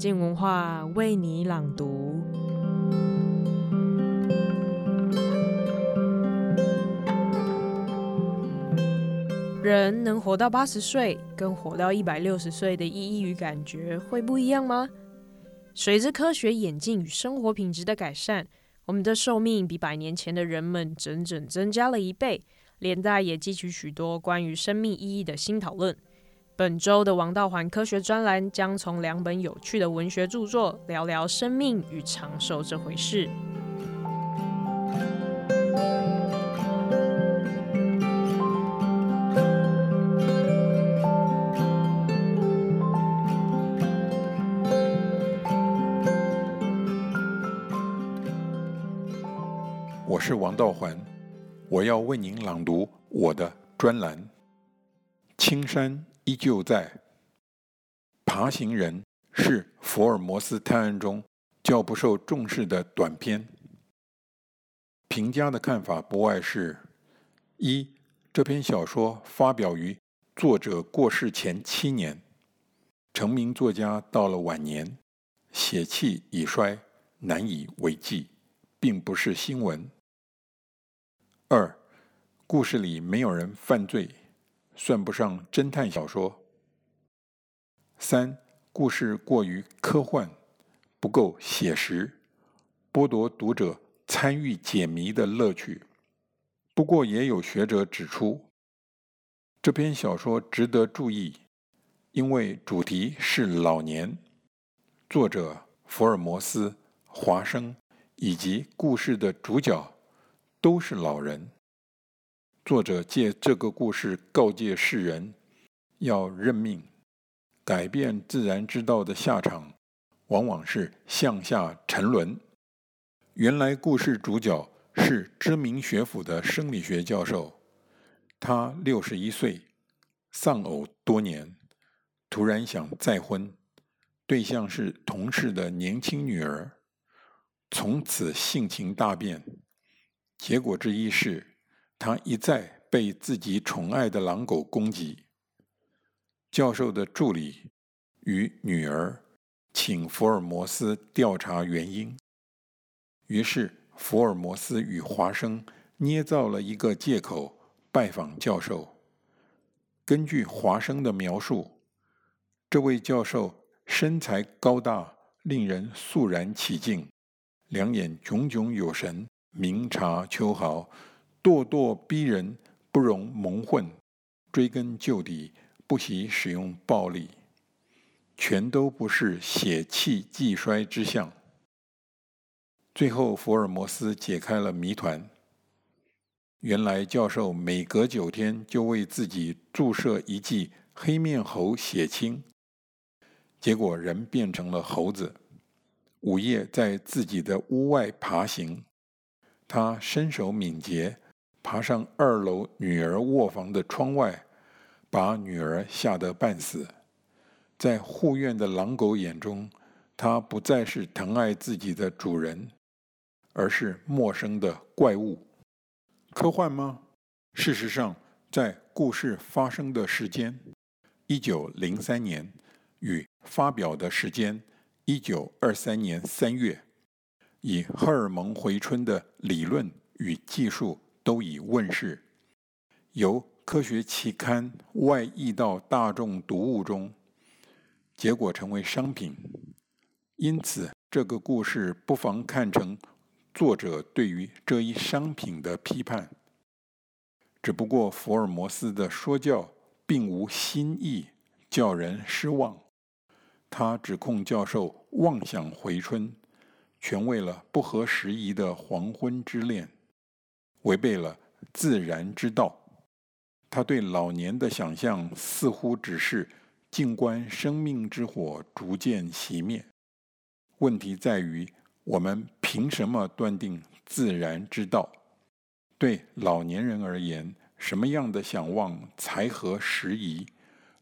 静文化为你朗读。人能活到八十岁，跟活到一百六十岁的意义与感觉会不一样吗？随着科学演进与生活品质的改善，我们的寿命比百年前的人们整整增加了一倍，连带也激起许多关于生命意义的新讨论。本周的王道环科学专栏将从两本有趣的文学著作聊聊生命与长寿这回事。我是王道环，我要为您朗读我的专栏。青山依旧在，爬行人是福尔摩斯探案中较不受重视的短篇。评价的看法不外是：一，这篇小说发表于作者过世前七年，成名作家到了晚年，血气已衰，难以为继，并不是新闻。二，故事里没有人犯罪，算不上侦探小说。三，故事过于科幻，不够写实，剥夺读者参与解谜的乐趣。不过，也有学者指出，这篇小说值得注意，因为主题是老年，作者福尔摩斯、华生以及故事的主角。都是老人。作者借这个故事告诫世人，要认命。改变自然之道的下场，往往是向下沉沦。原来故事主角是知名学府的生理学教授，他六十一岁，丧偶多年，突然想再婚，对象是同事的年轻女儿，从此性情大变。结果之一是，他一再被自己宠爱的狼狗攻击。教授的助理与女儿请福尔摩斯调查原因。于是，福尔摩斯与华生捏造了一个借口拜访教授。根据华生的描述，这位教授身材高大，令人肃然起敬，两眼炯炯有神。明察秋毫，咄咄逼人，不容蒙混。追根究底，不惜使用暴力，全都不是血气既衰之象。最后，福尔摩斯解开了谜团。原来，教授每隔九天就为自己注射一剂黑面猴血清，结果人变成了猴子，午夜在自己的屋外爬行。他身手敏捷，爬上二楼女儿卧房的窗外，把女儿吓得半死。在护院的狼狗眼中，他不再是疼爱自己的主人，而是陌生的怪物。科幻吗？事实上，在故事发生的时间（一九零三年）与发表的时间（一九二三年三月）。以荷尔蒙回春的理论与技术都已问世，由科学期刊外溢到大众读物中，结果成为商品。因此，这个故事不妨看成作者对于这一商品的批判。只不过，福尔摩斯的说教并无新意，叫人失望。他指控教授妄想回春。全为了不合时宜的黄昏之恋，违背了自然之道。他对老年的想象似乎只是静观生命之火逐渐熄灭。问题在于，我们凭什么断定自然之道？对老年人而言，什么样的想望才合时宜？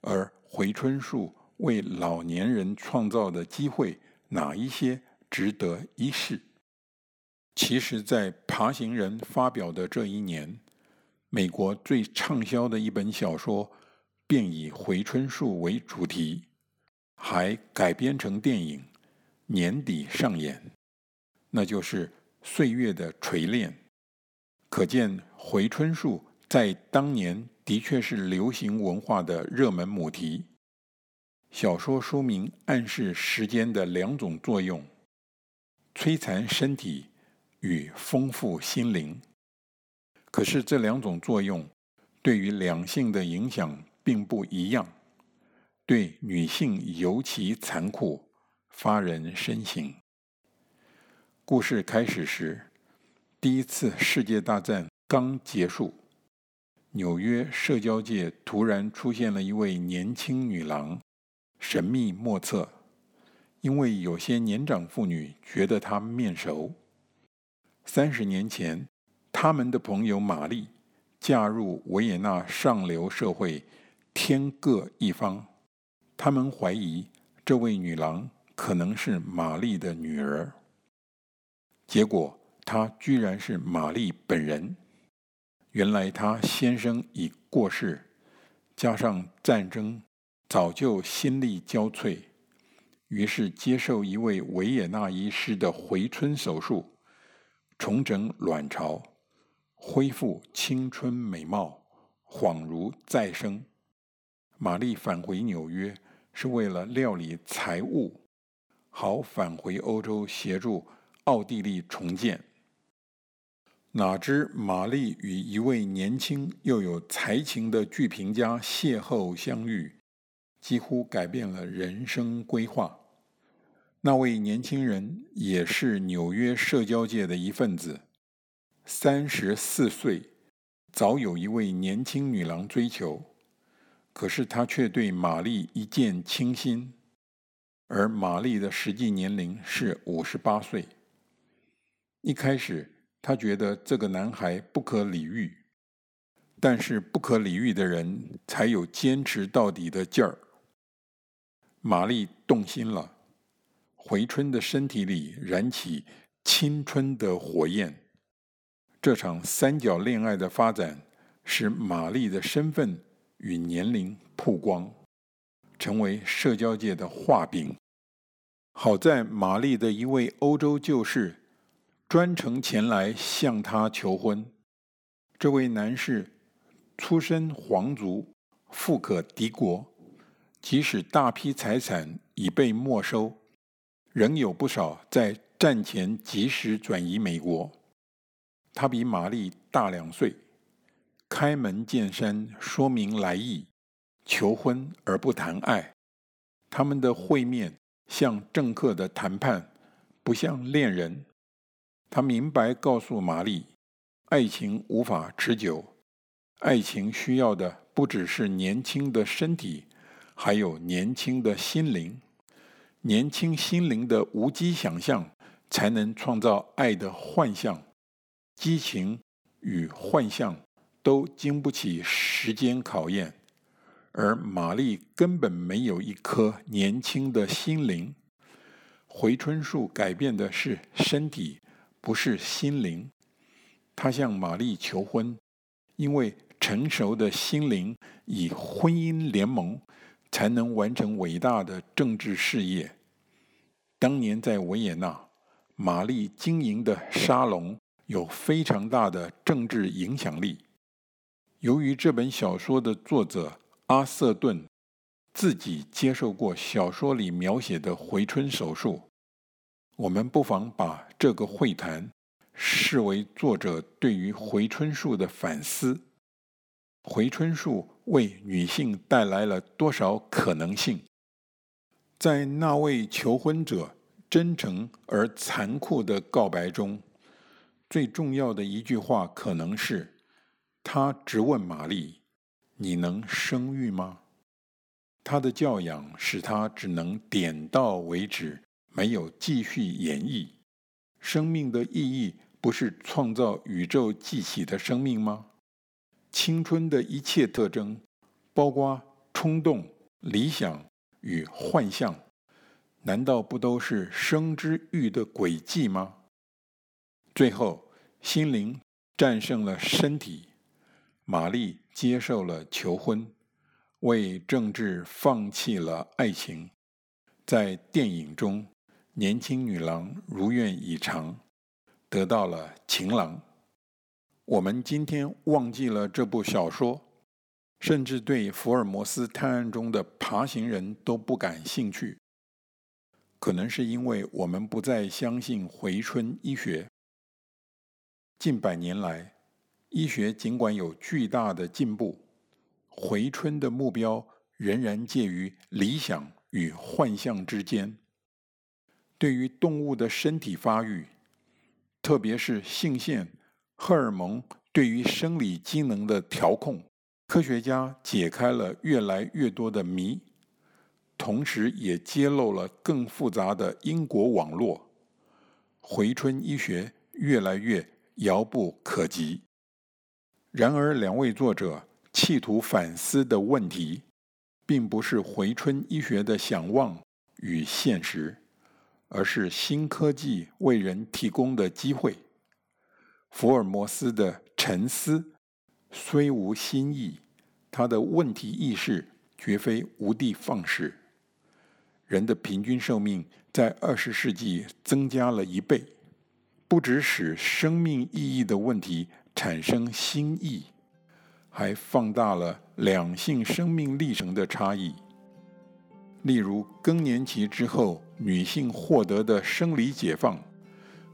而回春术为老年人创造的机会，哪一些？值得一试。其实，在《爬行人》发表的这一年，美国最畅销的一本小说便以回春术为主题。还改编成电影，年底上演，那就是《岁月的锤炼》。可见回春术在当年的确是流行文化的热门母题。小说书名暗示时间的两种作用：摧残身体与丰富心灵。可是这两种作用对于两性的影响并不一样。对女性尤其残酷，发人深省。故事开始时，第一次世界大战刚结束，纽约社交界突然出现了一位年轻女郎，神秘莫测。因为有些年长妇女觉得她面熟。三十年前，他们的朋友玛丽嫁入维也纳上流社会，天各一方。他们怀疑这位女郎可能是玛丽的女儿，结果她居然是玛丽本人。原来她先生已过世，加上战争，早就心力交瘁，于是接受一位维也纳医师的回春手术，重整卵巢，恢复青春美貌，恍如再生。玛丽返回纽约。是为了料理财务，好返回欧洲协助奥地利重建。哪知玛丽与一位年轻又有才情的剧评家邂逅相遇，几乎改变了人生规划。那位年轻人也是纽约社交界的一份子，三十四岁，早有一位年轻女郎追求。可是他却对玛丽一见倾心，而玛丽的实际年龄是五十八岁。一开始，他觉得这个男孩不可理喻，但是不可理喻的人才有坚持到底的劲儿。玛丽动心了，回春的身体里燃起青春的火焰。这场三角恋爱的发展，使玛丽的身份。与年龄曝光，成为社交界的画饼。好在玛丽的一位欧洲旧识专程前来向她求婚。这位男士出身皇族，富可敌国，即使大批财产已被没收，仍有不少在战前及时转移美国。他比玛丽大两岁。开门见山说明来意，求婚而不谈爱。他们的会面像政客的谈判，不像恋人。他明白告诉玛丽，爱情无法持久，爱情需要的不只是年轻的身体，还有年轻的心灵。年轻心灵的无机想象，才能创造爱的幻象。激情与幻象。都经不起时间考验，而玛丽根本没有一颗年轻的心灵。回春术改变的是身体，不是心灵。他向玛丽求婚，因为成熟的心灵以婚姻联盟才能完成伟大的政治事业。当年在维也纳，玛丽经营的沙龙有非常大的政治影响力。由于这本小说的作者阿瑟顿自己接受过小说里描写的回春手术，我们不妨把这个会谈视为作者对于回春术的反思。回春术为女性带来了多少可能性？在那位求婚者真诚而残酷的告白中，最重要的一句话可能是。他直问玛丽：“你能生育吗？”他的教养使他只能点到为止，没有继续演绎。生命的意义不是创造宇宙继起的生命吗？青春的一切特征，包括冲动、理想与幻象，难道不都是生之欲的轨迹吗？最后，心灵战胜了身体。玛丽接受了求婚，为政治放弃了爱情，在电影中，年轻女郎如愿以偿，得到了情郎。我们今天忘记了这部小说，甚至对福尔摩斯探案中的爬行人都不感兴趣，可能是因为我们不再相信回春医学。近百年来，医学尽管有巨大的进步，回春的目标仍然介于理想与幻象之间。对于动物的身体发育，特别是性腺、荷尔蒙对于生理机能的调控，科学家解开了越来越多的谜，同时也揭露了更复杂的因果网络。回春医学越来越遥不可及。然而，两位作者企图反思的问题，并不是回春医学的想望与现实。而是新科技为人提供的机会。福尔摩斯的沉思虽无新意，他的问题意识绝非无的放矢。人的平均寿命在二十世纪增加了一倍，不只使生命意义的问题产生新意，还放大了两性生命历程的差异。例如，更年期之后，女性获得的生理解放，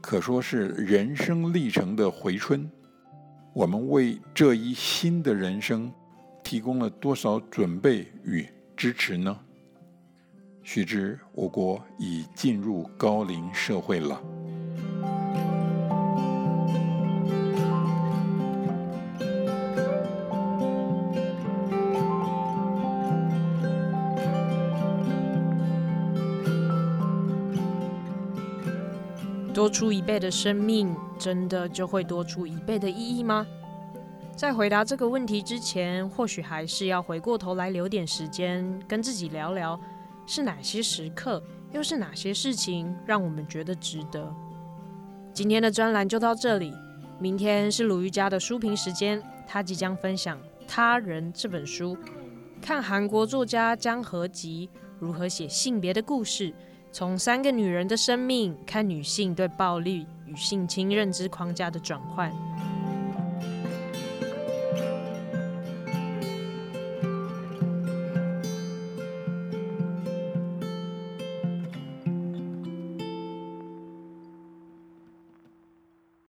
可说是人生历程的回春。我们为这一新的人生提供了多少准备与支持呢？须知，我国已进入高龄社会了。多出一倍的生命，真的就会多出一倍的意义吗？在回答这个问题之前，或许还是要回过头来留点时间，跟自己聊聊，是哪些时刻，又是哪些事情，让我们觉得值得。今天的专栏就到这里，明天是鲁豫家的书评时间，他即将分享《他人》这本书，看韩国作家江和吉如何写性别的故事。从三个女人的生命看女性对暴力与性侵认知框架的转换。